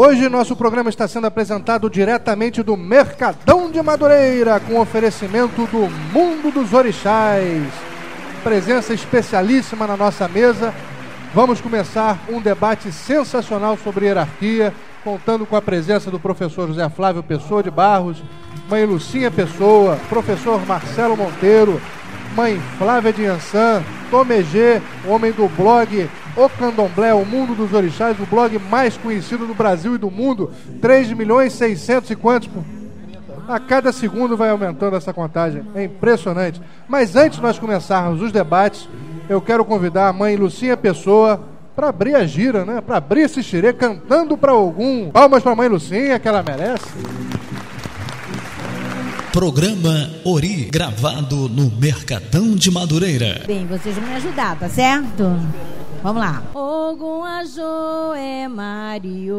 Hoje nosso programa está sendo apresentado diretamente do Mercadão de Madureira, com oferecimento do Mundo dos Orixás. Presença especialíssima na nossa mesa. Vamos começar um debate sensacional sobre hierarquia, contando com a presença do professor José Flávio Pessoa de Barros, mãe Lucinha Pessoa, professor Marcelo Monteiro, mãe Flávia de Ançã, Tomegê, homem do blog O Candomblé, o Mundo dos Orixás, o blog mais conhecido do Brasil e do mundo, 3 milhões 600 e quantos? A cada segundo vai aumentando essa contagem, é impressionante. Mas antes de nós começarmos os debates, eu quero convidar a mãe Lucinha Pessoa para abrir a gira, né? Para abrir esse xirê cantando para algum. Palmas para a mãe Lucinha, que ela merece. Programa Ori, gravado no Mercadão de Madureira. Bem, vocês vão me ajudar, tá certo? Vamos lá. Ogum ajo é Mario.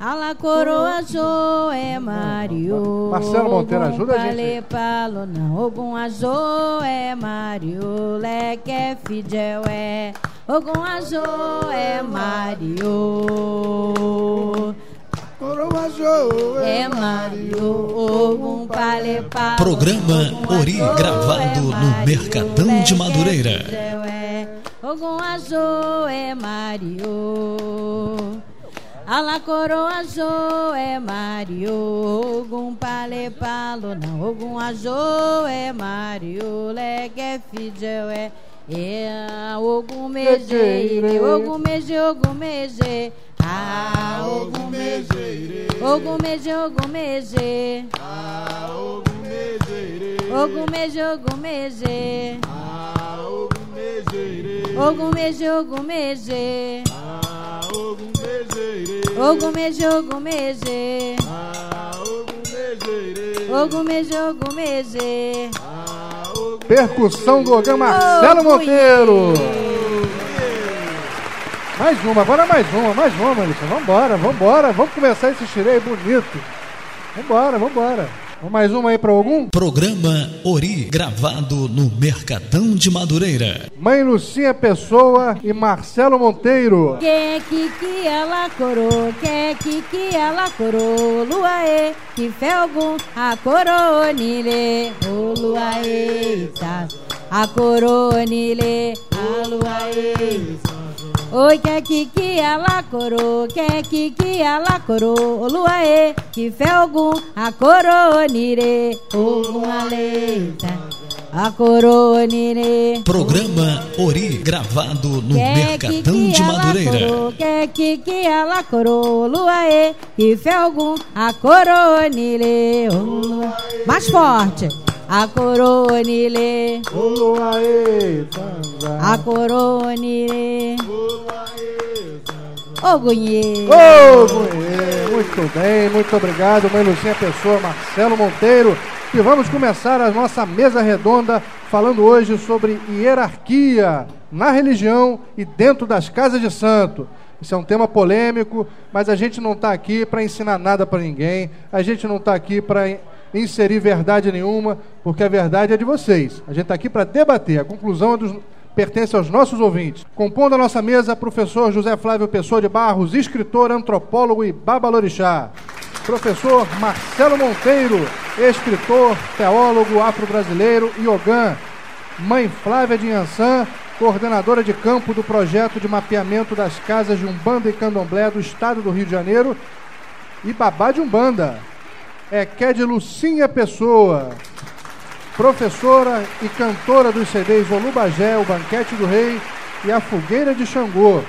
Ala coroa jo é Mario. Marcelo Monteiro, ajuda a gente. Palo não. Ogum ajo é Mario. Leque fidel é. Ogum ajo é Mario. É Mario. Programa Ori, gravado é no. Mercadão de Madureira. Ogum ajo é Mario. Ala coroa jo é Mario, Ogum pale palo não, Ogum ajo é Mario, leque fidel é. É Ogum mejeire, Ogum meje, Ogum meje, ah Ogum meje, Ogum meje, Ogum meje, Ogum meje, Ogum meje, Ogum meje, Ogum meje, Ogum meje, Ogum meje, Ogum meje, Ogum meje. Percussão do Ogã Marcelo Monteiro. Mais uma, agora mais uma, mais uma, Melissa. Vambora, vambora. Vamos começar esse aí bonito. Vambora, vambora. Mais uma aí para algum? Programa Ori, gravado no Mercadão de Madureira. Mãe Lucinha Pessoa e Marcelo Monteiro. Que que que ela coro, que que que ela coro, lua e que felgum a coronile, o lua e tá, a coronile, a lua e Oi, que que que ela coro, que que que ela coro, o lua e que felgum a coronire, o lua leita, a coronire. Programa Ori, gravado no Que Mercadão que de ela Madureira. coro, Que que que ela coro, lua e que felgum a coronile. oh, lua. Mais forte. A coronile, Oluaê, Tanzá. a coronile. Ogunhê. Ô, Goiê, muito bem, muito obrigado, mãe Lucinha Pessoa, Marcelo Monteiro. E vamos começar a nossa mesa redonda falando hoje sobre hierarquia na religião e dentro das casas de santo. Isso é um tema polêmico, mas a gente não está aqui para ensinar nada para ninguém, a gente não está aqui para inserir verdade nenhuma, porque a verdade é de vocês. A gente está aqui para debater. A conclusão é dos, pertence aos nossos ouvintes. Compondo a nossa mesa, professor José Flávio Pessoa de Barros, escritor, antropólogo e babalorixá. Professor Marcelo Monteiro, escritor, teólogo afro-brasileiro e ogã. Mãe Flávia de Ançã, coordenadora de campo do projeto de mapeamento das casas de Umbanda e Candomblé do estado do Rio de Janeiro. E babá de Umbanda. É Ked Lucinha Pessoa, professora e cantora dos CDs Olubagé, O Banquete do Rei e A Fogueira de Xangô.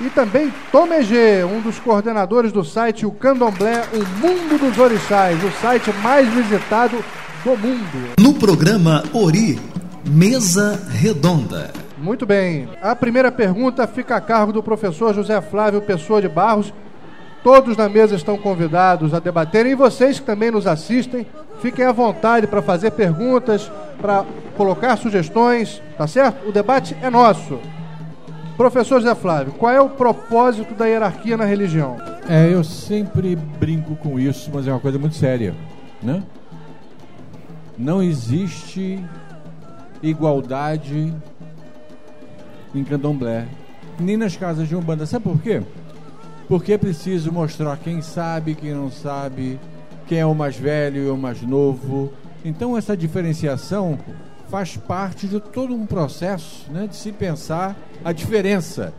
E também Tomegê, um dos coordenadores do site O Candomblé, O Mundo dos Orixás, o site mais visitado do mundo. No programa Ori, Mesa Redonda. Muito bem. A primeira pergunta fica a cargo do professor José Flávio Pessoa de Barros. Todos na mesa estão convidados a debaterem e vocês que também nos assistem, fiquem à vontade para fazer perguntas, para colocar sugestões, tá certo? O debate é nosso. Professor José Flávio, qual é o propósito da hierarquia na religião? É, eu sempre brinco com isso, mas é uma coisa muito séria, né? Não existe igualdade em candomblé, nem nas casas de Umbanda. Sabe por quê? Porque é preciso mostrar quem sabe, quem não sabe, quem é o mais velho e o mais novo. Então, essa diferenciação faz parte de todo um processo né, de se pensar a diferença.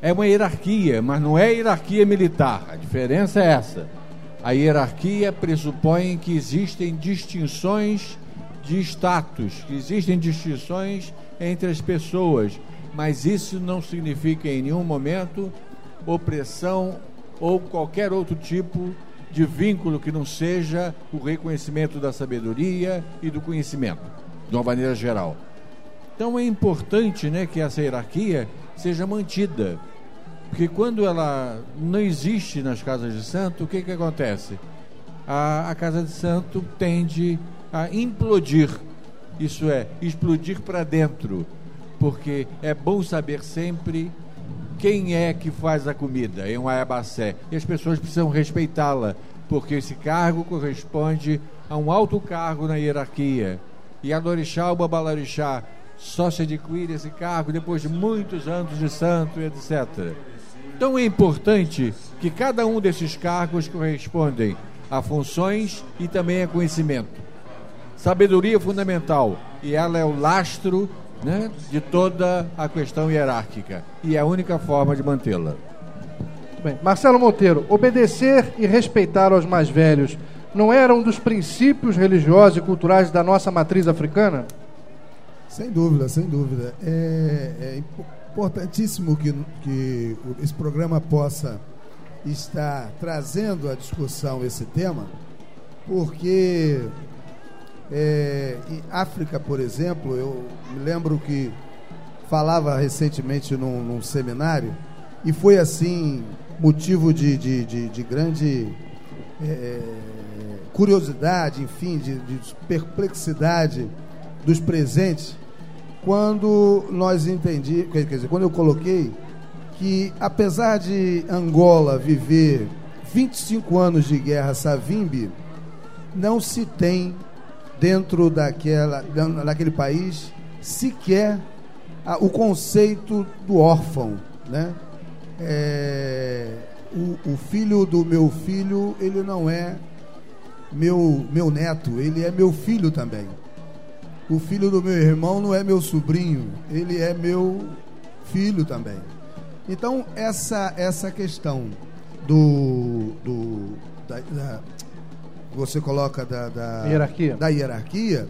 É uma hierarquia, mas não é hierarquia militar. A diferença é essa. A hierarquia pressupõe que existem distinções de status, que existem distinções entre as pessoas, mas isso não significa em nenhum momento opressão ou qualquer outro tipo de vínculo que não seja o reconhecimento da sabedoria e do conhecimento, de uma maneira geral. Então é importante né, que essa hierarquia seja mantida, porque quando ela não existe nas casas de santo, o que, que acontece? A, a casa de santo tende a implodir, isso é, explodir para dentro, porque é bom saber sempre quem é que faz a comida em um Ayabacé. E as pessoas precisam respeitá-la, porque esse cargo corresponde a um alto cargo na hierarquia. E a o Babalorixá, só se adquire esse cargo depois de muitos anos de santo etc. Então é importante que cada um desses cargos correspondem a funções e também a conhecimento. Sabedoria fundamental, e ela é o lastro né, de toda a questão hierárquica. E é a única forma de mantê-la. Bem, Marcelo Monteiro, obedecer e respeitar aos mais velhos não era um dos princípios religiosos e culturais da nossa matriz africana? Sem dúvida, sem dúvida. É, é importantíssimo que, que esse programa possa estar trazendo à discussão esse tema, porque é, em África, por exemplo, eu me lembro que falava recentemente num, num seminário e foi assim motivo de, de, de, de grande é, curiosidade, enfim, de, de perplexidade dos presentes quando nós entendi, quer dizer, quando eu coloquei que apesar de Angola viver 25 anos de guerra Savimbi, não se tem dentro daquela, daquele país sequer o conceito do órfão, né? É, o, o, filho do meu filho, ele não é meu, meu neto, ele é meu filho também. O filho do meu irmão não é meu sobrinho, ele é meu filho também. Então, essa, essa questão do, do da, da, você coloca da, da, hierarquia. da hierarquia,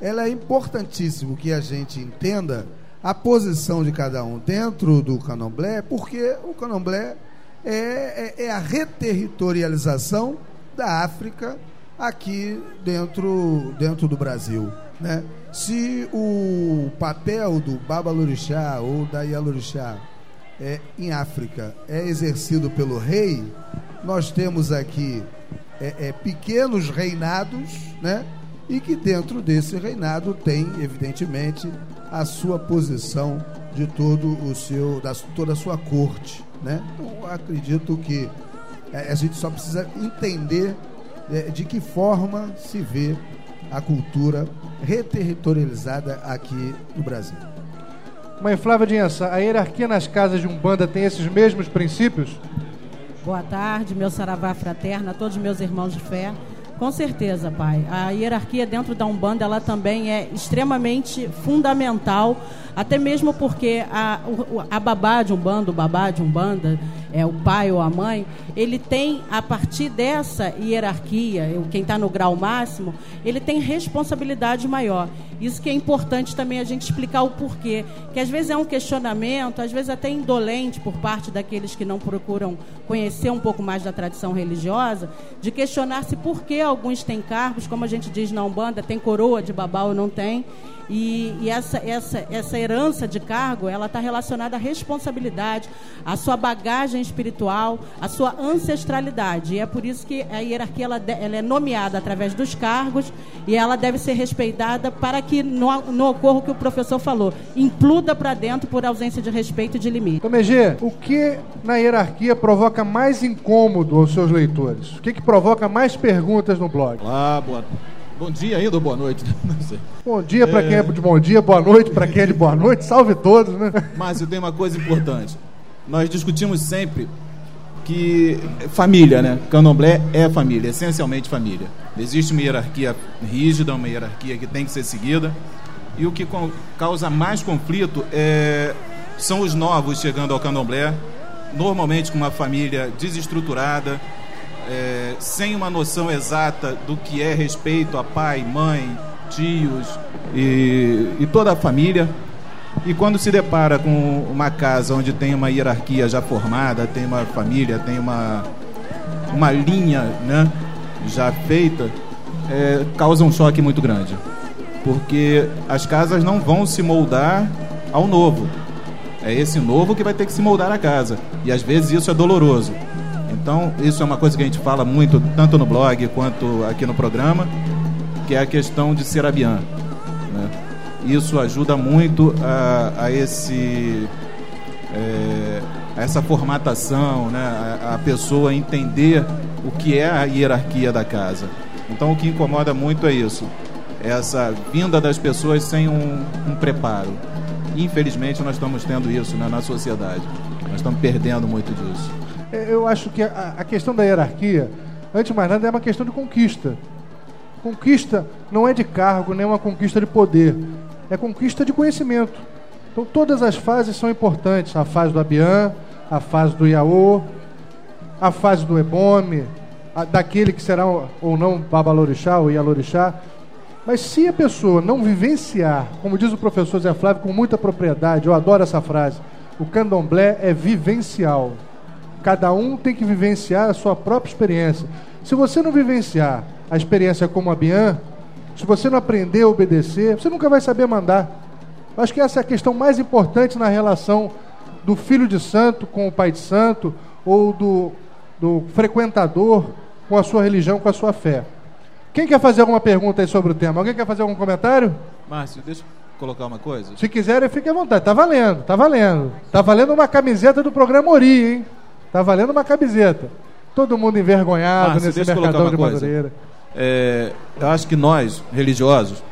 ela é importantíssimo que a gente entenda a posição de cada um dentro do candomblé, porque o candomblé é, é, é a reterritorialização da África aqui dentro, dentro do Brasil. Né? Se o papel do Babalorixá ou da Yalorixá é, em África é exercido pelo rei, nós temos aqui é, é, pequenos reinados, né? E que dentro desse reinado tem, evidentemente, a sua posição de todo o seu, da, toda a sua corte, né? Então, acredito que é, a gente só precisa entender é, de que forma se vê a cultura reterritorializada aqui no Brasil. Mãe Flávia Ança, a hierarquia nas casas de Umbanda tem esses mesmos princípios? Boa tarde, meu saravá fraterno, a todos meus irmãos de fé. Com certeza, pai. A hierarquia dentro da Umbanda, ela também é extremamente fundamental, até mesmo porque a, a babá de Umbanda, o babá de Umbanda, é o pai ou a mãe, ele tem, a partir dessa hierarquia, quem está no grau máximo, ele tem responsabilidade maior. Isso que é importante também a gente explicar o porquê. Que às vezes é um questionamento, às vezes até indolente por parte daqueles que não procuram conhecer um pouco mais da tradição religiosa, de questionar se por que alguns têm cargos, como a gente diz na Umbanda, tem coroa de babá ou não tem. E, e, essa, essa, essa herança de cargo, ela está relacionada à responsabilidade, à sua bagagem espiritual, à sua ancestralidade. E é por isso que a hierarquia ela, ela é nomeada através dos cargos e ela deve ser respeitada para que não, não ocorra o que o professor falou, impluda para dentro por ausência de respeito e de limite. Tomegê, o que na hierarquia provoca mais incômodo aos seus leitores? O que, que provoca mais perguntas no blog? Olá, boa Bom dia ainda ou boa noite? Não sei. Bom dia para quem é de bom dia, boa noite para quem é de boa noite, salve todos, né? Mas eu tenho uma coisa importante. Nós discutimos sempre que família, né? Candomblé é família, essencialmente família. Existe uma hierarquia rígida, uma hierarquia que tem que ser seguida. E o que causa mais conflito é, são os novos chegando ao candomblé, normalmente com uma família desestruturada, é, sem uma noção exata do que é respeito a pai, mãe, tios e, e toda a família. E quando se depara com uma casa onde tem uma hierarquia já formada, tem uma família, tem uma, uma linha né, já feita, é, causa um choque muito grande. Porque as casas não vão se moldar ao novo. É esse novo que vai ter que se moldar a casa. E às vezes isso é doloroso. Então, isso é uma coisa que a gente fala muito, tanto no blog quanto aqui no programa, que é a questão de ser abian. Né? Isso ajuda muito a, a esse. É, a essa formatação, né? a, a pessoa entender o que é a hierarquia da casa. Então, o que incomoda muito é isso essa vinda das pessoas sem um, um preparo. Infelizmente, nós estamos tendo isso né, na sociedade. Nós estamos perdendo muito disso. Eu acho que a, questão da hierarquia, antes de mais nada, é uma questão de conquista. Conquista não é de cargo, nem uma conquista de poder. É conquista de conhecimento. Então, todas as fases são importantes. A fase do Abian, a fase do Iaô, a fase do Ebome, a, daquele que será ou não Babalorixá ou Ialorixá. Mas se a pessoa não vivenciar, como diz o professor Zé Flávio com muita propriedade, eu adoro essa frase, o candomblé é vivencial. Cada um tem que vivenciar a sua própria experiência. Se você não vivenciar a experiência como a Bian, se você não aprender a obedecer, você nunca vai saber mandar. Eu acho que essa é a questão mais importante na relação do filho de santo com o pai de santo, ou do, do frequentador com a sua religião, com a sua fé. Quem quer fazer alguma pergunta aí sobre o tema? Alguém quer fazer algum comentário? Márcio, deixa eu colocar uma coisa. Se quiserem, fique à vontade. Tá valendo, tá valendo. Tá valendo uma camiseta do programa Ori, hein? Tá valendo uma camiseta. Todo mundo envergonhado Márcio, nesse mercadão de coisa. Madureira. É, eu acho que nós, religiosos,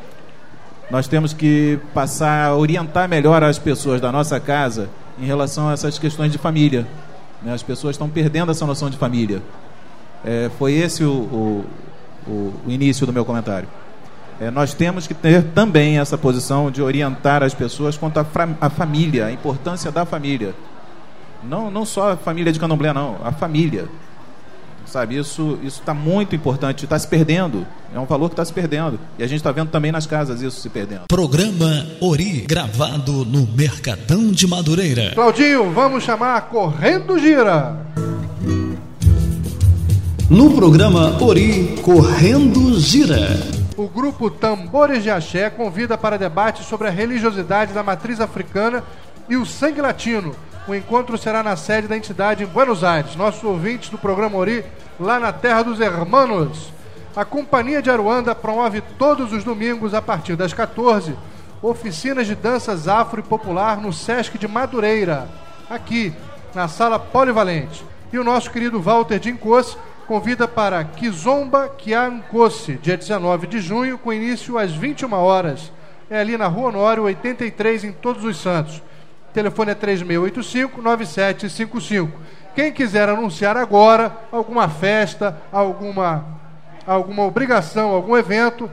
nós temos que passar a orientar melhor as pessoas da nossa casa em relação a essas questões de família. Né? As pessoas estão perdendo essa noção de família. É, foi esse o, o o, o início do meu comentário. É, nós temos que ter também essa posição de orientar as pessoas quanto à família, a importância da família. Não, não só a família de candomblé, não, a família. Sabe, isso está muito importante, está se perdendo. É um valor que está se perdendo. E a gente está vendo também nas casas isso se perdendo. Programa Ori, gravado no Mercadão de Madureira. Claudinho, vamos chamar Correndo Gira. No programa Ori Correndo Gira. O grupo Tambores de Axé convida para debate sobre a religiosidade da matriz africana e o sangue latino. O encontro será na sede da entidade em Buenos Aires. Nossos ouvintes do programa Ori, lá na terra dos hermanos. A Companhia de Aruanda promove todos os domingos, a partir das 14, oficinas de danças afro e popular no Sesc de Madureira, aqui na sala polivalente. E o nosso querido Walter Dincosse convida para Kizomba Kiankosse, dia 19 de junho, com início às 21 horas. É ali na Rua Honório, 83, em Todos os Santos. O telefone é 3685-9755. Quem quiser anunciar agora alguma festa, alguma, alguma obrigação, algum evento,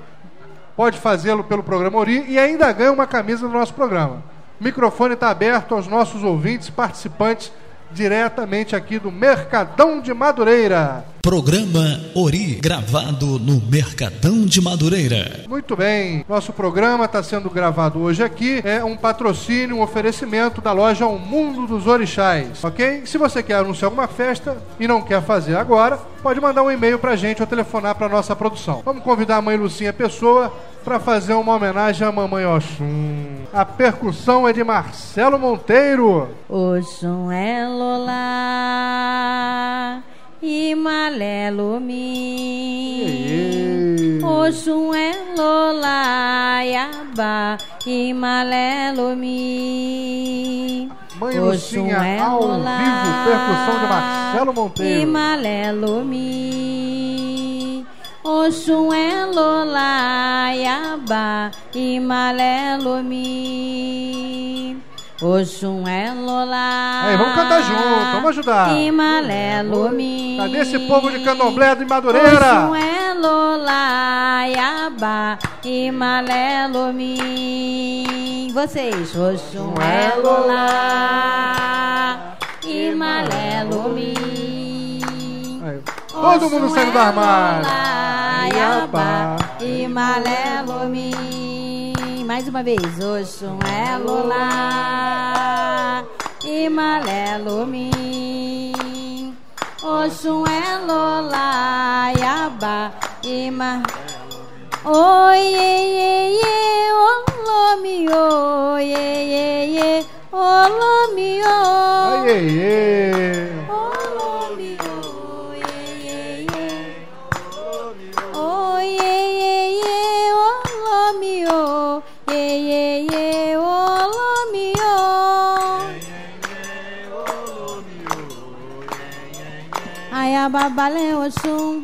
pode fazê-lo pelo programa Ori e ainda ganha uma camisa do nosso programa. O microfone está aberto aos nossos ouvintes, participantes diretamente aqui do Mercadão de Madureira. Programa Ori, gravado no Mercadão de Madureira. Muito bem, nosso programa está sendo gravado hoje aqui. É um patrocínio, um oferecimento da loja O Mundo dos Orixás, ok? Se você quer anunciar alguma festa e não quer fazer agora, pode mandar um e-mail para a gente ou telefonar para nossa produção. Vamos convidar a mãe Lucinha Pessoa para fazer uma homenagem à mamãe Oxum. A percussão é de Marcelo Monteiro. Oxum é Lola e Malelo mi. Oxum é Lola Yaba e Malelo mi. Mãe Lucinha é ao vivo, percussão de Marcelo Monteiro. E Malelo mi. Oxum é Lola Yaba e Malelo mi. Oxum é Lola. Aí, vamos cantar junto, vamos ajudar. Imalelo mi. Cadê esse povo de candomblé de Madureira? Oxum é Lola, Yaba, Imalelo mi. Vocês, Oxum é Lola, Imalelo mi. Aí, Todo mundo saindo do armário. Iaba, Imalelo mi. Mais uma vez, Oxum é Lola, Imalelo mi. Oxum é Lola, Iaba, Ima. Oi, ye, ye, ye, olomi, oi, ye, ye, ye, olomi, oi. Ai. Ai, a babale Oxum.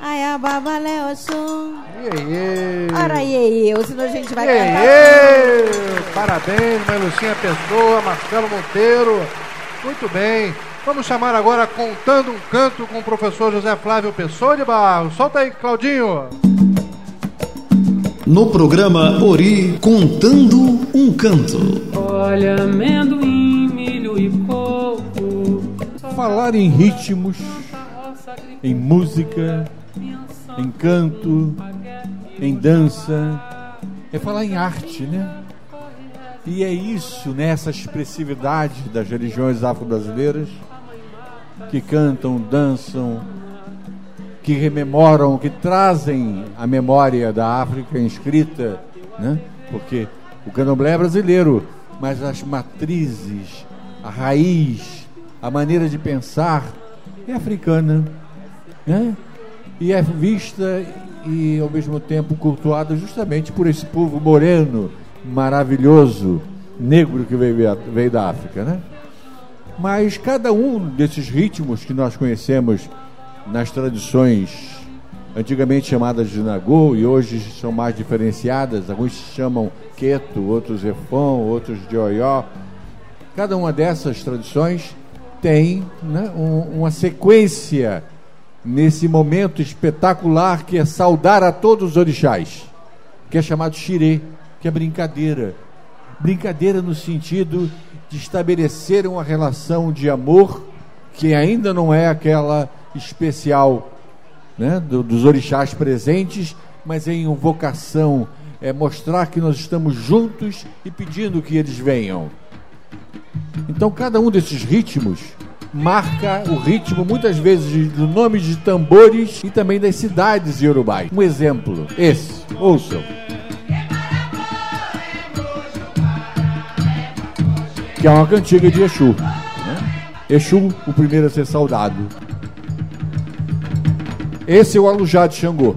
Ai, a babale Oxum. Ai, ai, ai. Ora, iê, iê, senão a gente vai Ei, cantar. ei! Parabéns, Melucinha Pessoa, Marcelo Monteiro. Muito bem. Vamos chamar agora Contando um Canto com o professor José Flávio Pessoa de Barros. Solta aí, Claudinho. No programa Ori Contando um Canto. Olha, amendoim, Falar em ritmos, em música, em canto, em dança, é falar em arte, né? E é isso, nessa expressividade das religiões afro-brasileiras, que cantam, dançam, que rememoram, que trazem a memória da África inscrita, né? Porque o candomblé é brasileiro, mas as matrizes, a raiz, a maneira de pensar é africana, né? E é vista e ao mesmo tempo cultuada justamente por esse povo moreno, maravilhoso, negro que veio, veio da África, né? Mas cada um desses ritmos que nós conhecemos nas tradições antigamente chamadas de Nagô e hoje são mais diferenciadas, alguns chamam Queto, outros Efon, outros de Oió. Cada uma dessas tradições tem né, um- uma sequência nesse momento espetacular que é saudar a todos os orixás, que é chamado xirê, que é brincadeira. Brincadeira no sentido de estabelecer uma relação de amor que ainda não é aquela especial né, do- dos orixás presentes, mas é em vocação, é mostrar que nós estamos juntos e pedindo que eles venham. Então, cada um desses ritmos marca o ritmo, muitas vezes, do nome de tambores e também das cidades iorubais. Um exemplo, esse, ouçam. Que é uma cantiga de Exu. Né? Exu, o primeiro a ser saudado. Esse é o Alujá de Xangô.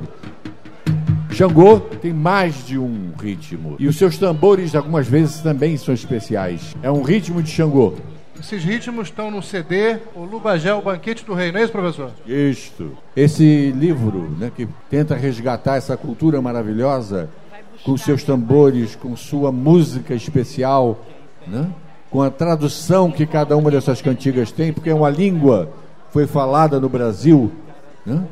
Xangô tem mais de um ritmo. E os seus tambores, algumas vezes, também são especiais. É um ritmo de Xangô. Esses ritmos estão no CD O Lubagé, o Banquete do Rei, não é isso, professor? Isto. Esse livro, né, que tenta resgatar essa cultura maravilhosa, com seus tambores, com sua música especial, né, com a tradução que cada uma dessas cantigas tem, porque é uma língua foi falada no Brasil, né?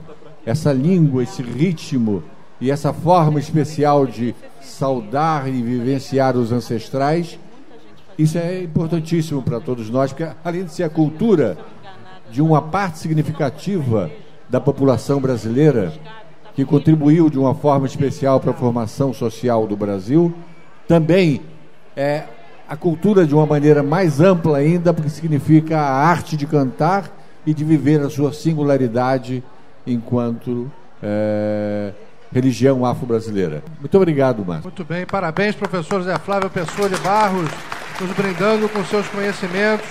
essa língua, esse ritmo e essa forma especial de saudar e vivenciar os ancestrais, isso é importantíssimo para todos nós, porque além de ser a cultura de uma parte significativa da população brasileira, que contribuiu de uma forma especial para a formação social do Brasil, também é a cultura de uma maneira mais ampla ainda, porque significa a arte de cantar e de viver a sua singularidade enquanto é, religião afro-brasileira. Muito obrigado, Márcio. Muito bem, parabéns, professor Zé Flávio Pessoa de Barros, nos brindando com seus conhecimentos,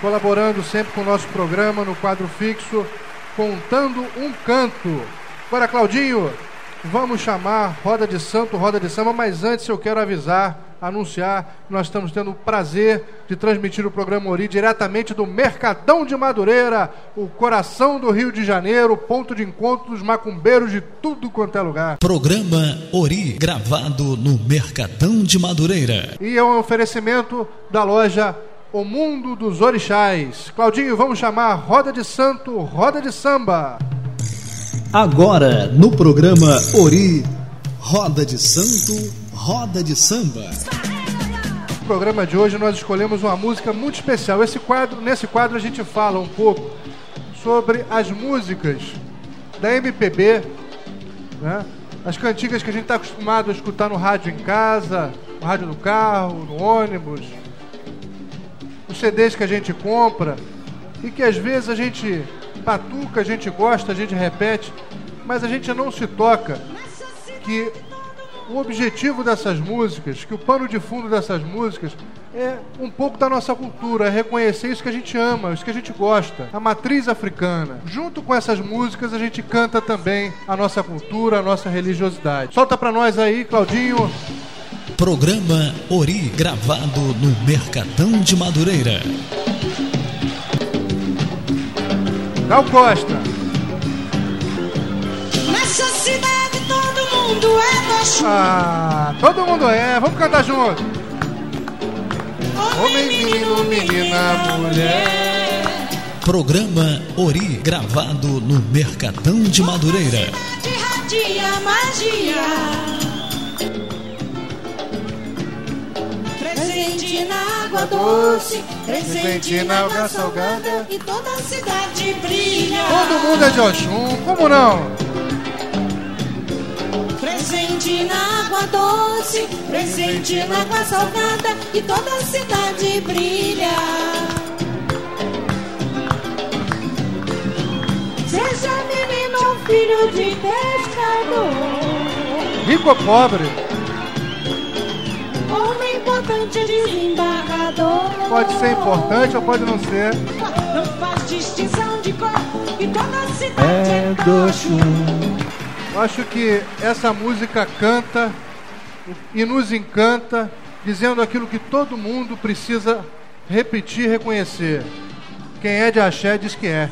colaborando sempre com o nosso programa no quadro fixo, contando um canto. Agora, Claudinho, vamos chamar Roda de Santo, Roda de Samba, mas antes eu quero avisar anunciar que nós estamos tendo o prazer de transmitir o programa Ori diretamente do Mercadão de Madureira, o coração do Rio de Janeiro, ponto de encontro dos macumbeiros de tudo quanto é lugar. Programa Ori, gravado no Mercadão de Madureira. E é um oferecimento da loja O Mundo dos Orixás. Claudinho, vamos chamar Roda de Santo, Roda de Samba. Agora, no programa Ori, Roda de Santo, Roda de Samba. No programa de hoje nós escolhemos uma música muito especial. Esse quadro, nesse quadro a gente fala um pouco sobre as músicas da MPB, né? as cantigas que a gente está acostumado a escutar no rádio em casa, no rádio do carro, no ônibus, os CDs que a gente compra e que às vezes a gente patuca, a gente gosta, a gente repete, mas a gente não se toca que o objetivo dessas músicas, que o pano de fundo dessas músicas é um pouco da nossa cultura, é reconhecer isso que a gente ama, isso que a gente gosta, a matriz africana. Junto com essas músicas a gente canta também a nossa cultura, a nossa religiosidade. Solta pra nós aí, Claudinho. Programa Ori, gravado no Mercadão de Madureira. Gal Costa. Nessa cidade Ah, todo mundo é, vamos cantar junto. Homem, menino, menina, mulher. Programa Ori, gravado no Mercadão de Madureira. De radia magia. Presente na água doce, presente na água salgada e toda a cidade brilha. Todo mundo é de Oxum, como não? Presente na água doce, presente na água salgada e toda a cidade brilha. Seja menino ou filho de pescador, Rico ou pobre, homem importante desembargador. pode ser importante ou pode não ser. Não faz distinção de cor e toda a cidade É do chum. Eu acho que essa música canta e nos encanta, dizendo aquilo que todo mundo precisa repetir e reconhecer. Quem é de axé diz que é.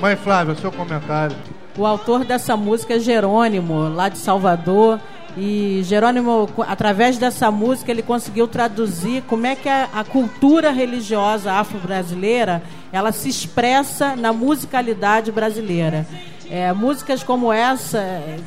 Mãe Flávia, seu comentário. O autor dessa música é Jerônimo, lá de Salvador. E Jerônimo, através dessa música, ele conseguiu traduzir como é que a, a cultura religiosa afro-brasileira ela se expressa na musicalidade brasileira. É, músicas como essa é,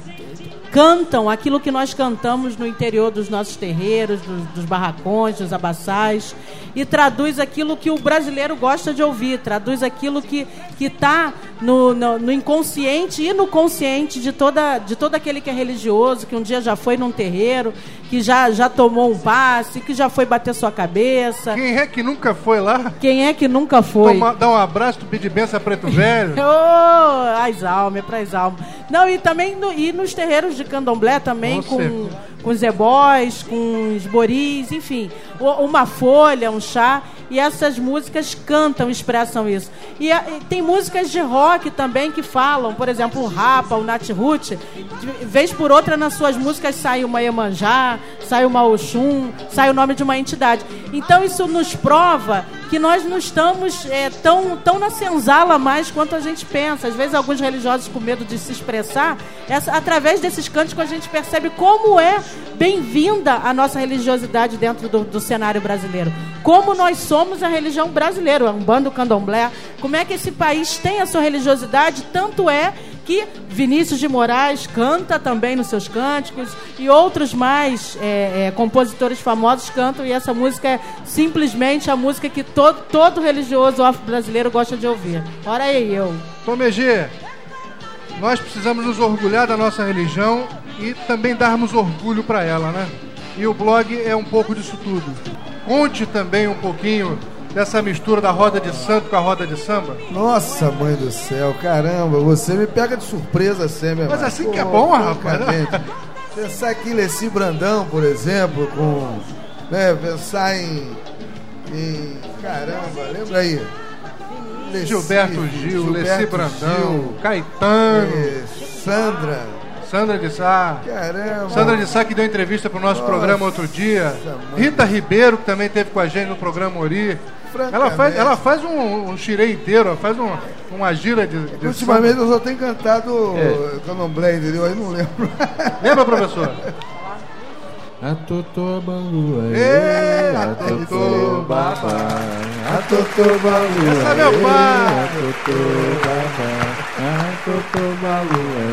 cantam aquilo que nós cantamos no interior dos nossos terreiros, dos, dos barracões, dos abaçais, e traduz aquilo que o brasileiro gosta de ouvir, traduz aquilo que está no, no, no inconsciente e no consciente de, toda, de todo aquele que é religioso, que um dia já foi num terreiro, que já, já tomou um passe, que já foi bater sua cabeça. Quem é que nunca foi lá? Quem é que nunca foi? Toma- dar um abraço, pedir benção a Preto Velho? Ô, as almas, é para as almas. Não, e também no, e nos terreiros de candomblé também, Com com, os ebóis, com os boris, enfim. Uma folha, um chá. E essas músicas cantam, expressam isso. E, a- e tem músicas de rock também que falam, por exemplo, o Rapa, o Nat Roots. De vez por outra, nas suas músicas sai uma Iemanjá, sai uma Oxum, sai o nome de uma entidade. Então isso nos prova que nós não estamos é, tão, tão na senzala mais quanto a gente pensa. Às vezes, alguns religiosos com medo de se expressar, essa, através desses cânticos a gente percebe como é bem-vinda a nossa religiosidade dentro do, do cenário brasileiro. Como nós somos a religião brasileira, um bando candomblé. Como é que esse país tem a sua religiosidade, tanto é que Vinícius de Moraes canta também nos seus cânticos e outros mais é, é, compositores famosos cantam e essa música é simplesmente a música que todo, todo religioso afro-brasileiro gosta de ouvir. Ora aí eu. Tom Megê, nós precisamos nos orgulhar da nossa religião e também darmos orgulho para ela, né? E o blog é um pouco disso tudo. Conte também um pouquinho dessa mistura da roda de santo com a roda de samba. Nossa, mãe do céu, caramba, você me pega de surpresa sempre. Mas mano. assim que é bom, rapaz. Pensar aqui em Leci Brandão, por exemplo, com. Né, pensar em. em caramba, lembra aí? Leci, Gilberto Gil, Leci Brandão, Caetano, eh, Sandra. Sandra de Sá. Caramba. Sandra de Sá que deu entrevista pro nosso programa outro dia. Rita Ribeiro, que também esteve com a gente no programa Ori. Ela faz, ela faz um, um xirê inteiro, ela faz um, uma gira de, de Ultimamente eu só tenho cantado É. candomblé, entendeu? Aí não lembro. Lembra, professor? A Totô Balua, Ê, a Totô Babá, a Totô Balua, Esse é meu pai. a Totô Babá, a Totô Balua,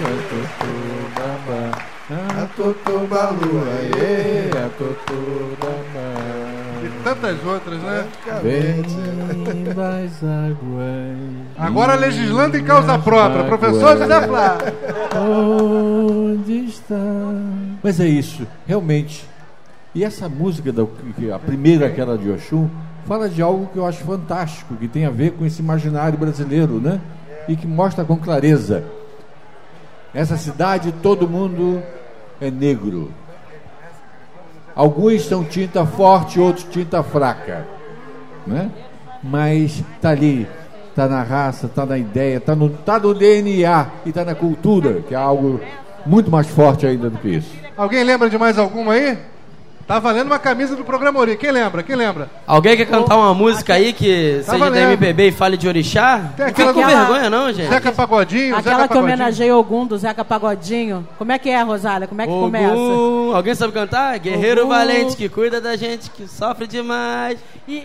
a Totô Babá, a a tantas outras, né? Vem das águas. Agora legislando em causa própria. Professor José Flávio. Onde está? Mas é isso, realmente. E essa música, da, a primeira, aquela de Oxum, fala de algo que eu acho fantástico, que tem a ver com esse imaginário brasileiro, né? E que mostra com clareza. Essa cidade, todo mundo é negro. Alguns são tinta forte, outros tinta fraca, né? Mas tá ali, tá na raça, tá na ideia, tá no, tá no DNA e tá na cultura, que é algo muito mais forte ainda do que isso. Alguém lembra de mais alguma aí? Tá valendo uma camisa do programa Ori. Quem lembra? Quem lembra? Alguém quer cantar uma música aí que Tá seja da valendo. MPB e fale de orixá? Tem Não fica com aquela- vergonha não, gente. Zeca Pagodinho, Aquela Zeca que Pagodinho. homenageia Ogum do Zeca Pagodinho. Como é que é, Rosália? Como é que Ogum. começa? Alguém sabe cantar? Guerreiro Ogum. valente que cuida da gente, que sofre demais.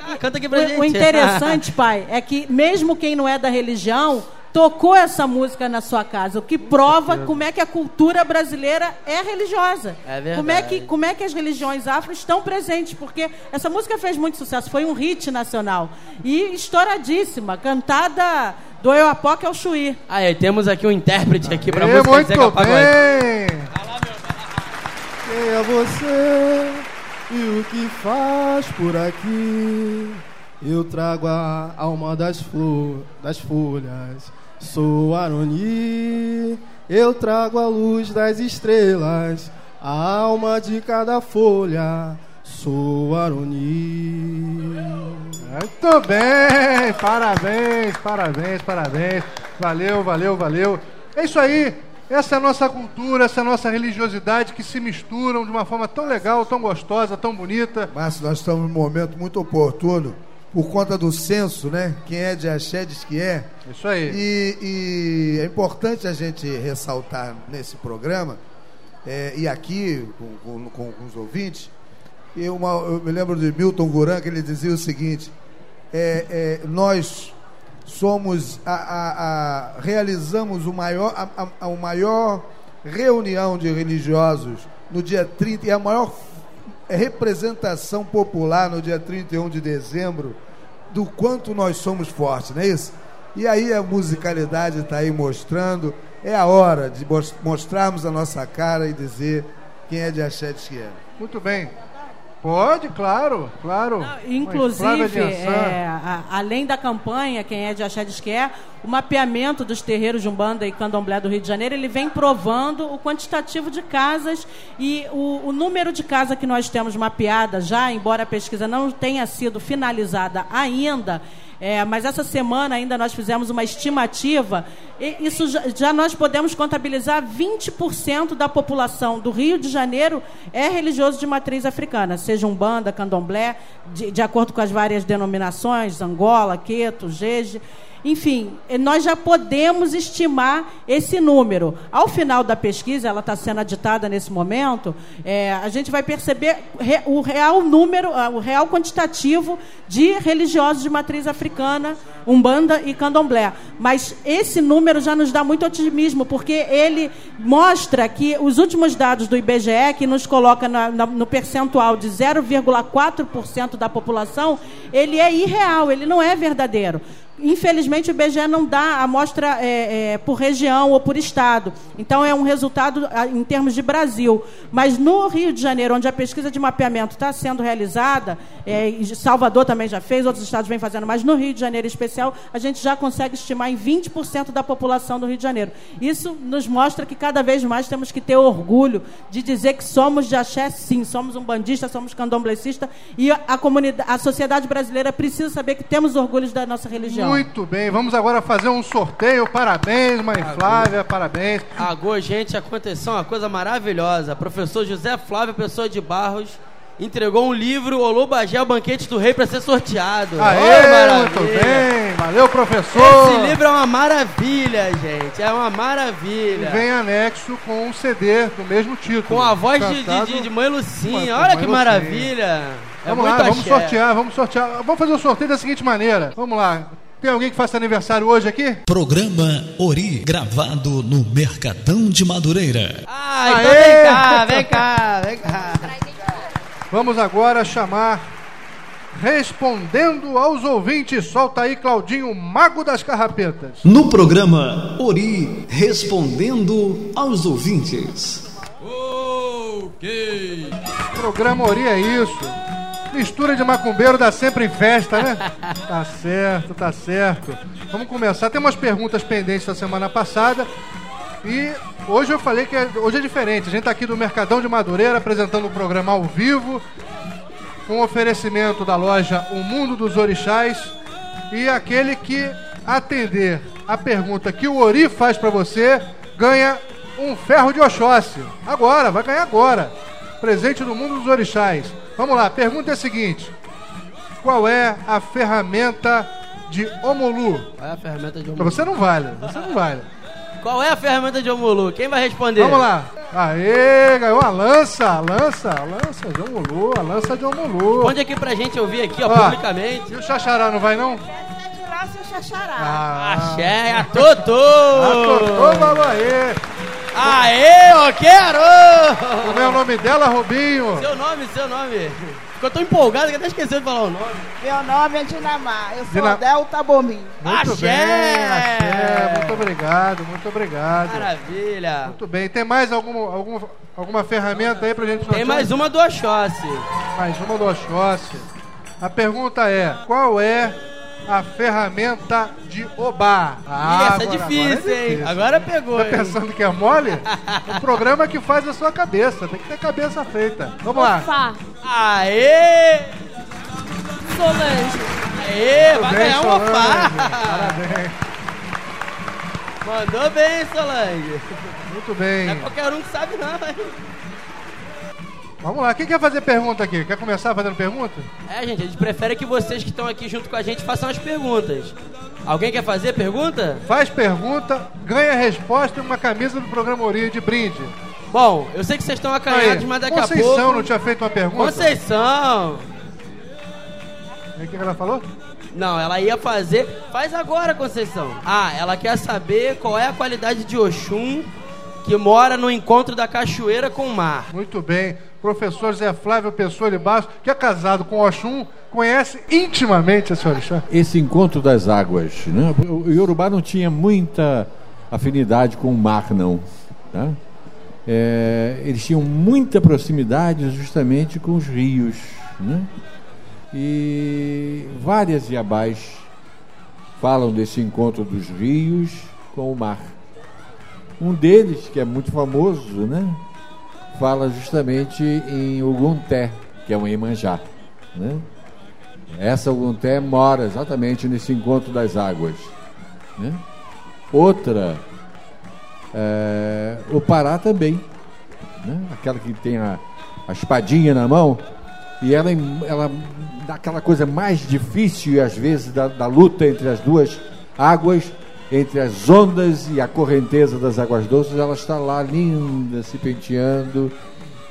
Ah, canta aqui pra gente. O, o interessante, pai, é que mesmo quem não é da religião tocou essa música na sua casa, o que prova como é que a cultura brasileira é religiosa. É verdade. Como é que, como é que as religiões afro estão presentes, porque essa música fez muito sucesso, foi um hit nacional e estouradíssima, cantada do Euapoque ao Chuí. Ah, é, temos aqui um intérprete aqui pra Ê, música muito Zeca bem. Quem é você e o que faz por aqui? Eu trago a alma das, flor, das folhas. Sou Aroni, eu trago a luz das estrelas, a alma de cada folha. Sou Aroni. Muito bem, parabéns, parabéns, parabéns. Valeu, valeu, valeu. É isso aí. Essa é a nossa cultura, essa é a nossa religiosidade que se misturam de uma forma tão legal, tão gostosa, tão bonita. Márcio, nós estamos num momento muito oportuno por conta do censo, né? Quem é de axé diz que é. Isso aí. E, e é importante a gente ressaltar nesse programa, é, e aqui com, com- com- os ouvintes, eu, uma- eu me lembro de Milton Guran, que ele dizia o seguinte: é, é, nós somos a, a- a- realizamos o maior, a, a- maior reunião de religiosos no dia 30 e a maior representação popular no dia 31 de dezembro do quanto nós somos fortes, não é isso? E aí a musicalidade está aí mostrando, é a hora de mos- mostrarmos a nossa cara e dizer quem é de axé de que é. Muito bem. Pode, claro, claro. De Inclusive, é, a- além da campanha, quem é de Axé diz que é, o mapeamento dos terreiros de Umbanda e Candomblé do Rio de Janeiro, ele vem provando o quantitativo de casas e o, o número de casas que nós temos mapeada já, embora a pesquisa não tenha sido finalizada ainda, é, mas essa semana ainda nós fizemos uma estimativa, e isso já, já nós podemos contabilizar 20% da população do Rio de Janeiro é religioso de matriz africana, seja Umbanda, Candomblé, de, de acordo com as várias denominações, Angola, Queto, Jeje. Enfim, eh, nós já podemos estimar esse número. Ao final da pesquisa, ela está sendo aditada nesse momento, eh, a gente vai perceber o real número, ah, o real quantitativo de religiosos de matriz africana, Umbanda e Candomblé. Mas esse número já nos dá muito otimismo, porque ele mostra que os últimos dados do IBGE, que nos coloca na- na- no percentual de 0,4% da população, ele é irreal, ele não é verdadeiro. Infelizmente, o IBGE não dá amostra é, é, por região ou por estado. Então, é um resultado em termos de Brasil. Mas no Rio de Janeiro, onde a pesquisa de mapeamento está sendo realizada, é, Salvador também já fez, outros estados vêm fazendo, mas no Rio de Janeiro em especial, a gente já consegue estimar em 20% da população do Rio de Janeiro. Isso nos mostra que cada vez mais temos que ter orgulho de dizer que somos de axé, sim, somos um bandista, somos candomblessista, e a, a comunidade, a sociedade brasileira precisa saber que temos orgulho da nossa religião. Muito bem, vamos agora fazer um sorteio. Parabéns, mãe Flávia, parabéns. Agora, gente, aconteceu uma coisa maravilhosa. Professor José Flávio Pessoa de Barros entregou um livro, Olô Bagé, o Banquete do Rei, para ser sorteado. Aê, maravilha. muito bem, valeu, professor. Esse livro é uma maravilha, gente. É uma E maravilha. vem anexo com um CD do mesmo título. Com a voz de, de, de, Mãe Lucinha. Olha Mãe que Lucinha. maravilha. É Vamos lá, vamos axé. sortear, vamos sortear. Vamos fazer o sorteio da seguinte maneira. Vamos lá. Tem alguém que faça aniversário hoje aqui? Programa Ori, gravado no Mercadão de Madureira. Ah, então Aê! vem cá, vem cá, vem cá. Vamos agora chamar, respondendo aos ouvintes, solta aí Claudinho, mago das carrapetas. No programa Ori, respondendo aos ouvintes. Ok. Programa Ori é isso. Mistura de macumbeiro dá sempre em festa, né? Tá certo, tá certo. Vamos começar. Tem umas perguntas pendentes da semana passada. E hoje eu falei que é- hoje é diferente. A gente tá aqui do Mercadão de Madureira apresentando o programa ao vivo. Com oferecimento da loja O Mundo dos Orixás. E aquele que atender a pergunta que o Ori faz pra você ganha um ferro de Oxóssi. Agora, vai ganhar agora. Presente do Mundo dos Orixás. Vamos lá, a pergunta é a seguinte: Qual é a ferramenta de Omolu? Qual é a ferramenta de Pra Omulu? você não vale, você não vale. Qual é a ferramenta de Omulu? Quem vai responder? Vamos lá. Aê, ganhou a lança, a lança, a lança de Omolu, a lança de Omolu. Responde aqui pra gente ouvir aqui, ó, Ó. publicamente. E o Xaxará não vai não? seu xaxará. Ah, Axé, a Totô! a Totô falou aí. Aê, eu quero! Como é o nome dela, Robinho? Seu nome, seu nome. Ficou tão empolgado que até esqueceu de falar o nome. Meu nome é Dinamar. Eu sou Dina- Delta Bomim. Muito Axé! bem, axé. Muito obrigado, muito obrigado. Maravilha. Muito bem. Tem mais alguma, alguma, alguma ferramenta aí pra gente Tem mais uma do Oxóssi. Mais uma do Oxóssi. A pergunta é: qual é a ferramenta de Obá? Ih, essa é agora- difícil, agora é hein? difícil. Agora pegou, Tá hein? pensando que é mole? um programa que faz a sua cabeça. Tem que ter cabeça feita. Vamos lá. Fá. Aê! Solange. Aê, vai bem, ganhar uma Solange. pá! Parabéns. Mandou bem, Solange. Muito bem. Não é qualquer um que sabe, não, hein? Vamos lá. Quem quer fazer pergunta aqui? Quer começar fazendo pergunta? É, gente, a gente prefere que vocês que estão aqui junto com a gente façam as perguntas. Alguém quer fazer pergunta? Faz pergunta, ganha resposta e uma camisa do programa Ori de brinde. Bom, eu sei que vocês estão acanhados, Aí, mas daqui Conceição a pouco. não tinha feito uma pergunta? Conceição! O que ela falou? Não, ela ia fazer. Faz agora, Conceição. Ah, ela quer saber qual é a qualidade de Oxum que mora no encontro da cachoeira com o mar. Muito bem. Professor Zé Flávio Pessoa de Bastos, que é casado com Oxum, conhece intimamente esse orixá. Esse encontro das águas, né? O Yorubá não tinha muita afinidade com o mar, não. tá? É, eles tinham muita proximidade justamente com os rios, né? E várias Yabás falam desse encontro dos rios com o mar. Um deles, que é muito famoso, né? Fala justamente em Ugunté, que é um Iemanjá, né? Essa Ugunté mora exatamente nesse encontro das águas. né? Outra, é, o Pará também. né? Aquela que tem a, a espadinha na mão e ela, ela dá aquela coisa mais difícil às vezes da, da luta entre as duas águas, entre as ondas e a correnteza das águas doces, ela está lá linda, se penteando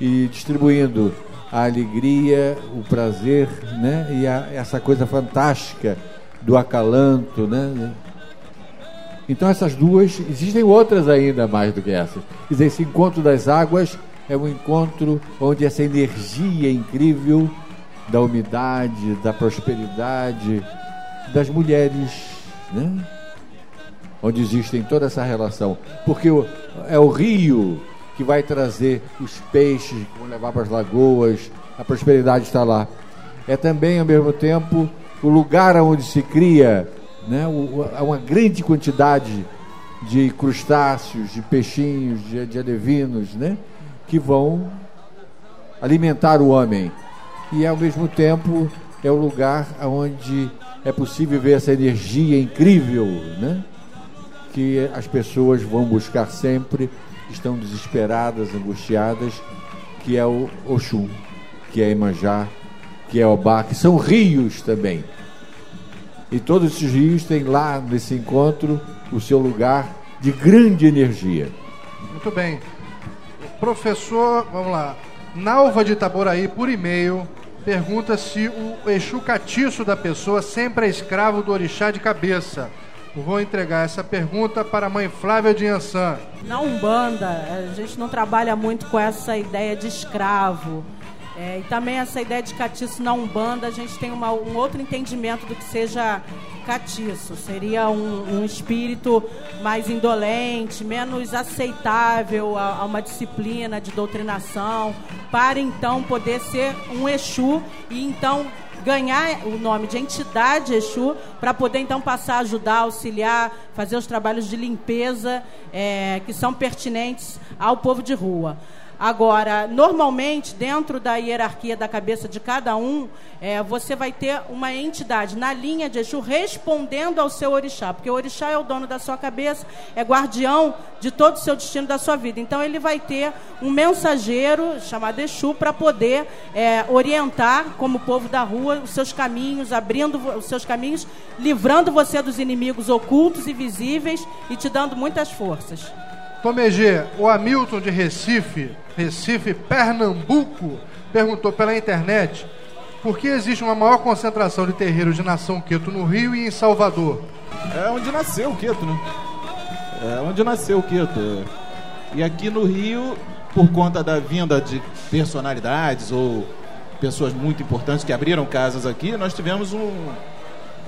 e distribuindo a alegria, o prazer, né? E a- essa coisa fantástica do acalanto, né? Então essas duas, existem outras ainda mais do que essas. Esse encontro das águas é um encontro onde essa energia incrível da umidade, da prosperidade, das mulheres, né? Onde existem toda essa relação. Porque é o rio que vai trazer os peixes, que vão levar para as lagoas, a prosperidade está lá. É também, ao mesmo tempo, o lugar onde se cria né, uma grande quantidade de crustáceos, de peixinhos, de, de alevinos, né, que vão alimentar o homem. E, ao mesmo tempo, é o lugar onde é possível ver essa energia incrível, né? Que as pessoas vão buscar sempre, estão desesperadas, angustiadas, que é o Oxum, que é Imanjá, que é Obá, que são rios também. E todos esses rios têm lá nesse encontro o seu lugar de grande energia. Muito bem. Professor, vamos lá. Nalva de Itaboraí, por e-mail, pergunta se o Exu catiço da pessoa sempre é escravo do orixá de cabeça. Vou entregar essa pergunta para a mãe Flávia de. Na Umbanda, a gente não trabalha muito com essa ideia de escravo. É, e também essa ideia de catiço na Umbanda, a gente tem uma, um outro entendimento do que seja catiço. Seria um, um espírito mais indolente, menos aceitável a, a, uma disciplina de doutrinação, para então poder ser um Exu e então ganhar o nome de entidade Exu para poder então passar a ajudar, auxiliar, fazer os trabalhos de limpeza é, que são pertinentes ao povo de rua. Agora, normalmente, dentro da hierarquia da cabeça de cada um, é, você vai ter uma entidade na linha de Exu respondendo ao seu orixá, porque o orixá é o dono da sua cabeça, é guardião de todo o seu destino da sua vida. Então, ele vai ter um mensageiro chamado Exu para poder é, orientar, como povo da rua, os seus caminhos, abrindo os seus caminhos, livrando você dos inimigos ocultos e visíveis e te dando muitas forças. Tomegê, o Hamilton de Recife, Recife, Pernambuco, perguntou pela internet por que existe uma maior concentração de terreiros de nação Queto no Rio e em Salvador. É onde nasceu o Queto, né? É onde nasceu o Queto. E aqui no Rio, por conta da vinda de personalidades ou pessoas muito importantes que abriram casas aqui, nós tivemos um,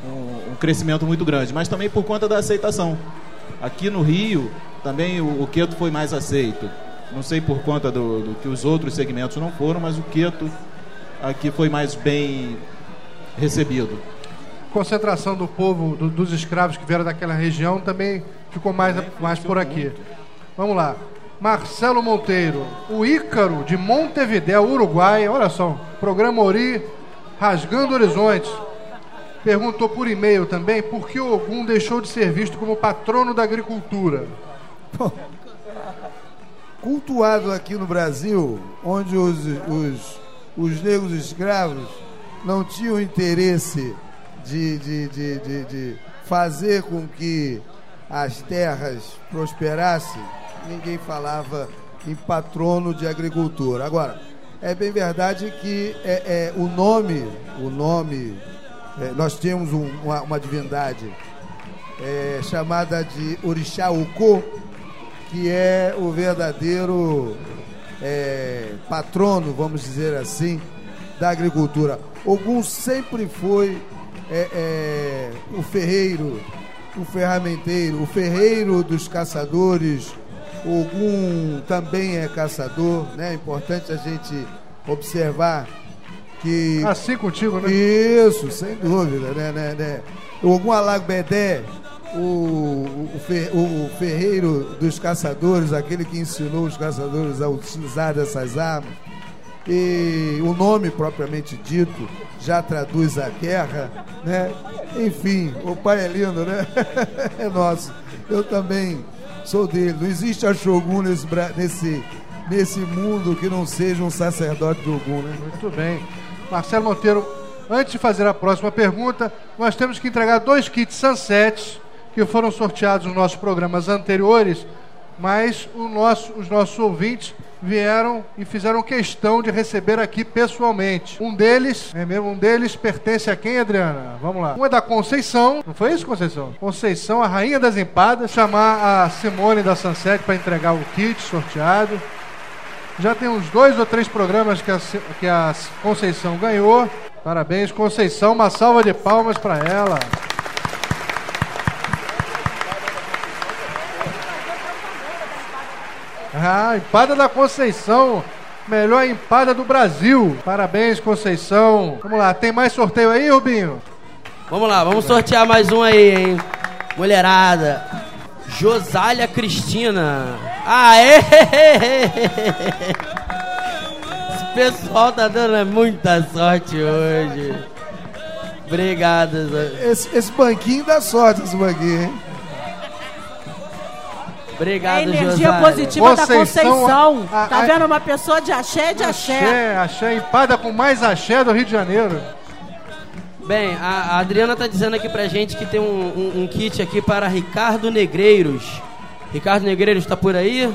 um, um crescimento muito grande, mas também por conta da aceitação. Aqui no Rio, também o, o Queto foi mais aceito. Não sei por conta do, do, que os outros segmentos não foram, mas o Queto aqui foi mais bem recebido. Concentração do povo, do, dos escravos que vieram daquela região também ficou mais, mais por aqui. Muito. Vamos lá. Marcelo Monteiro, o Ícaro de Montevidéu, Uruguai, olha só, programa Ori, Rasgando Horizontes. Perguntou por e-mail também por que Ogum deixou de ser visto como patrono da agricultura. Bom, cultuado aqui no Brasil, onde os, os, os negros escravos não tinham interesse de, de, de, de, de fazer com que as terras prosperassem, ninguém falava em patrono de agricultura. Agora, é bem verdade que é, é o nome, o nome, é, nós temos um, uma, uma, divindade é, chamada de Orixá Uco, que é o verdadeiro é, patrono, vamos dizer assim, da agricultura. Ogum sempre foi é, é, o ferreiro, o ferramenteiro, o ferreiro dos caçadores. Ogum também é caçador, né? É importante a gente observar que. Assim contigo, né? Isso, sem dúvida, né? né, né? Ogum Alagbedé o, o, o, ferreiro dos caçadores, aquele que ensinou os caçadores a utilizar essas armas. E o nome propriamente dito já traduz a guerra, né? Enfim, o pai é lindo, né? é nosso. Eu também sou dele. Não existe a Shogun nesse, nesse, nesse mundo que não seja um sacerdote do Ogum, né? Muito bem. Marcelo Monteiro, antes de fazer a próxima pergunta, nós temos que entregar dois kits Sunset que foram sorteados nos nossos programas anteriores, mas nosso, os nossos ouvintes vieram e fizeram questão de receber aqui pessoalmente. Um deles, é mesmo, um deles pertence a quem, Adriana? Vamos lá. Um é da Conceição, não foi isso, Conceição? Conceição, a rainha das empadas, chamar a Simone da Sunset para entregar o kit sorteado. Já tem uns dois ou três programas que a, que a Conceição ganhou. Parabéns, Conceição, uma salva de palmas para ela. Ah, empada da Conceição. Melhor empada do Brasil. Parabéns, Conceição. Vamos lá, tem mais sorteio aí, Rubinho? Vamos lá, vamos sortear mais um aí, hein? Mulherada. Josália Cristina. Aê! Esse pessoal tá dando muita sorte hoje. Obrigado. Zé. Esse, esse banquinho dá sorte, esse banquinho, hein? Obrigado, É energia Josália. positiva da Vocês são Conceição. a- a- tá a- vendo? Uma pessoa de axé de axé. Axé, axé, empada com mais axé do Rio de Janeiro. Bem, a a Adriana tá dizendo aqui pra gente que tem um, um- um kit aqui para Ricardo Negreiros. Ricardo Negreiros tá por aí?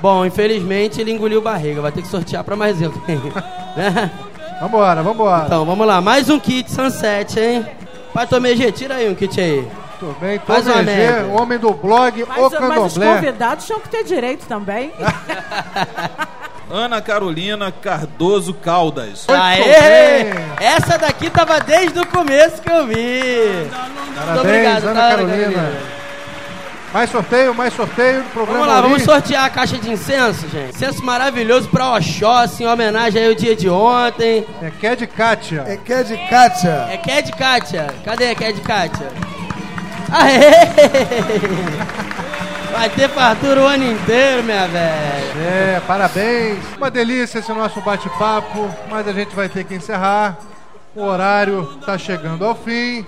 Bom, infelizmente ele engoliu barriga, vai ter que sortear pra mais eu. Né? Vambora, vambora. então, vamos lá, mais um kit Sunset, hein? Pai Tomegê, tira aí um kit aí. Tudo bem, Faz uma Tom G, média. homem do blog O Mas, mas os Candomblé. convidados tinham que ter direito também. Ana Carolina Cardoso Caldas. Muito Aê! Essa daqui tava desde o começo que eu vi. Muito Parabéns, obrigado, Ana tá, Carolina. Mais sorteio, mais sorteio. Programa Vamos lá, Ori. vamos sortear a caixa de incenso, gente. Incenso maravilhoso pra Oxóssi, em homenagem aí ao dia de ontem. É Ked Kátia. É que é de Kátia. É Ked Kátia. Cadê a Ked Kátia? Aê! Vai ter fartura o ano inteiro, minha velha. É, parabéns. Uma delícia esse nosso bate-papo, mas a gente vai ter que encerrar. O horário está chegando ao fim.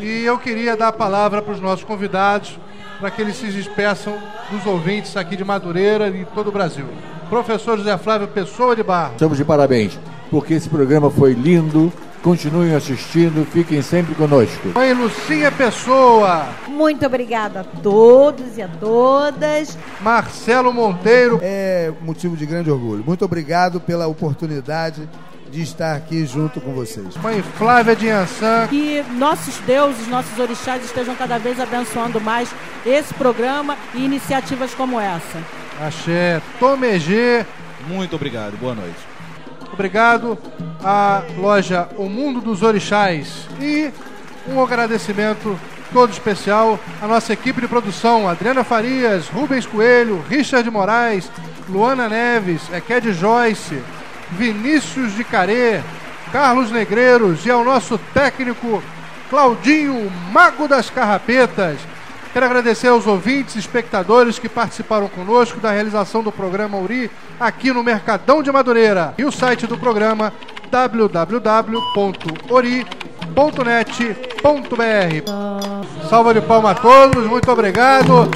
E eu queria dar a palavra para os nossos convidados, para que eles se despeçam dos ouvintes aqui de Madureira e todo o Brasil. Professor José Flávio Pessoa de Barro. Estamos de parabéns, porque esse programa foi lindo. Continuem assistindo, fiquem sempre conosco. Mãe Lucinha Pessoa. Muito obrigada a todos e a todas. Marcelo Monteiro. É motivo de grande orgulho. Muito obrigado pela oportunidade de estar aqui junto com vocês. Mãe Flávia de Ançã. Que nossos deuses, nossos orixás estejam cada vez abençoando mais esse programa e iniciativas como essa. Axé. Tomegê. Muito obrigado, boa noite. Obrigado à loja O Mundo dos Orixás e um agradecimento todo especial à nossa equipe de produção, Adriana Farias, Rubens Coelho, Richard Moraes, Luana Neves, Eked Joyce, Vinícius de Carê, Carlos Negreiros e ao nosso técnico Claudinho, Mago das Carrapetas. Quero agradecer aos ouvintes espectadores que participaram conosco da realização do programa Uri aqui no Mercadão de Madureira e o site do programa www.ori.net.br. Salva de palma a todos, muito obrigado.